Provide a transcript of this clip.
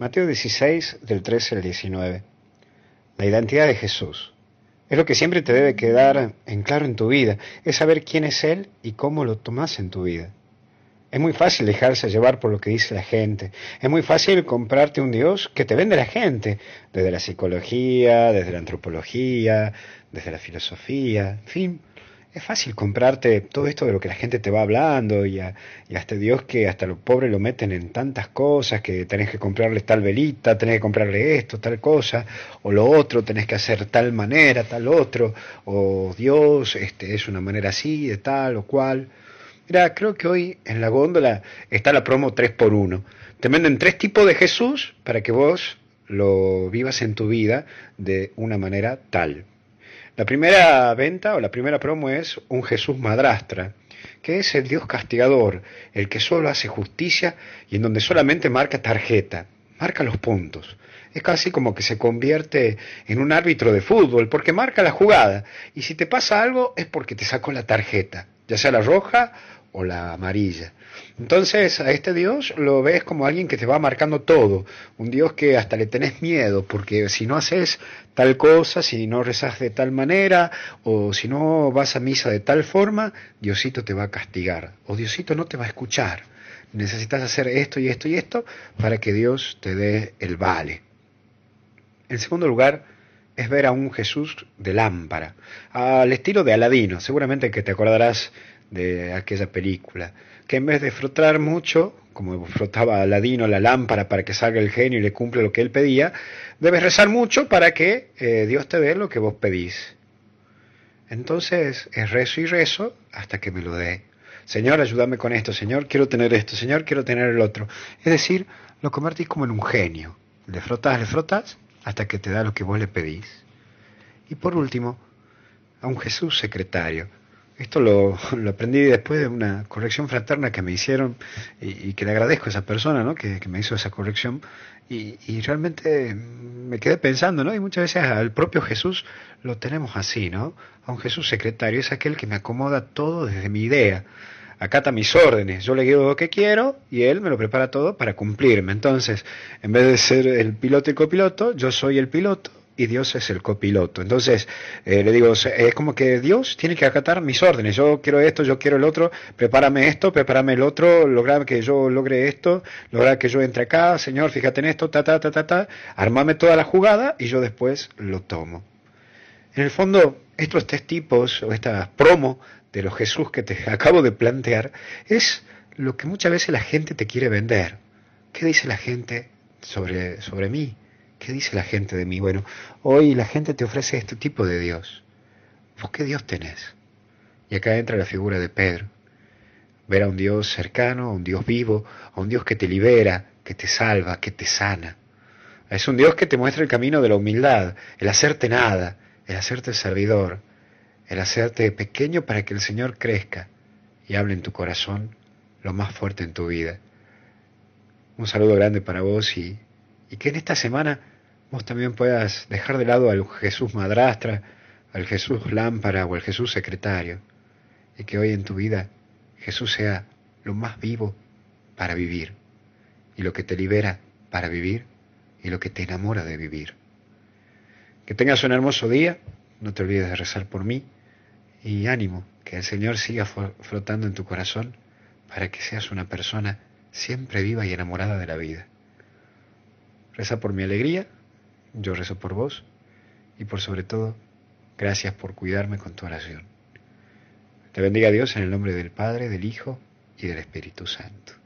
Mateo 16, del 13 al 19. La identidad de Jesús. Es lo que siempre te debe quedar en claro en tu vida, es saber quién es Él y cómo lo tomas en tu vida. Es muy fácil dejarse llevar por lo que dice la gente. Es muy fácil comprarte un Dios que te vende la gente, desde la psicología, desde la antropología, desde la filosofía, en fin. Es fácil comprarte todo esto de lo que la gente te va hablando y a, este Dios que hasta los pobres lo meten en tantas cosas, que tenés que comprarle tal velita, tenés que comprarle esto, tal cosa, o lo otro, tenés que hacer tal manera, tal otro, o Dios este, es una manera así, de tal o cual. Mira, creo que hoy en la góndola está la promo 3x1. Te venden tres tipos de Jesús para que vos lo vivas en tu vida de una manera tal. La primera venta o la primera promo es un Jesús madrastra, que es el Dios castigador, el que solo hace justicia y en donde solamente marca tarjeta, marca los puntos. Es casi como que se convierte en un árbitro de fútbol, porque marca la jugada. Y si te pasa algo es porque te sacó la tarjeta, ya sea la roja o la amarilla. Entonces a este Dios lo ves como alguien que te va marcando todo, un Dios que hasta le tenés miedo, porque si no haces tal cosa, si no rezas de tal manera, o si no vas a misa de tal forma, Diosito te va a castigar, o Diosito no te va a escuchar. Necesitas hacer esto y esto y esto para que Dios te dé el vale. En segundo lugar, es ver a un Jesús de lámpara, al estilo de Aladino, seguramente que te acordarás de aquella película, que en vez de frotar mucho, como frotaba Aladino la lámpara para que salga el genio y le cumple lo que él pedía, debes rezar mucho para que eh, Dios te dé lo que vos pedís. Entonces es rezo y rezo hasta que me lo dé. Señor, ayúdame con esto, Señor, quiero tener esto, Señor, quiero tener el otro. Es decir, lo convertís como en un genio. Le frotas, le frotas hasta que te da lo que vos le pedís. Y por último, a un Jesús secretario, esto lo, aprendí después de una corrección fraterna que me hicieron y, que le agradezco a esa persona ¿no? que, me hizo esa corrección. Y, realmente me quedé pensando, ¿no? Y muchas veces al propio Jesús lo tenemos así, ¿no? A un Jesús secretario, es aquel que me acomoda todo desde mi idea. Acata mis órdenes, yo le digo lo que quiero y él me lo prepara todo para cumplirme. Entonces, en vez de ser el piloto y copiloto, yo soy el piloto y Dios es el copiloto. Entonces, eh, le digo, es como que Dios tiene que acatar mis órdenes. Yo quiero esto, yo quiero el otro, prepárame esto, prepárame el otro, lograr que yo logre esto, lograr que yo entre acá, Señor, fíjate en esto, ta, ta, ta, ta, ta, armame toda la jugada y yo después lo tomo. En el fondo, estos tres tipos, o esta promo de los Jesús que te acabo de plantear, es lo que muchas veces la gente te quiere vender. ¿Qué dice la gente sobre, sobre mí? ¿Qué dice la gente de mí? Bueno, hoy la gente te ofrece este tipo de Dios. ¿Vos qué Dios tenés? Y acá entra la figura de Pedro. Ver a un Dios cercano, a un Dios vivo, a un Dios que te libera, que te salva, que te sana. Es un Dios que te muestra el camino de la humildad, el hacerte nada, el hacerte servidor, el hacerte pequeño para que el Señor crezca y hable en tu corazón lo más fuerte en tu vida. Un saludo grande para vos y, y que en esta semana vos también puedas dejar de lado al Jesús madrastra, al Jesús lámpara o al Jesús secretario, y que hoy en tu vida Jesús sea lo más vivo para vivir, y lo que te libera para vivir, y lo que te enamora de vivir. Que tengas un hermoso día, no te olvides de rezar por mí, y ánimo, que el Señor siga flotando en tu corazón para que seas una persona siempre viva y enamorada de la vida. Reza por mi alegría yo rezo por vos y por sobre todo, gracias por cuidarme con tu oración. Te bendiga Dios en el nombre del Padre, del Hijo y del Espíritu Santo.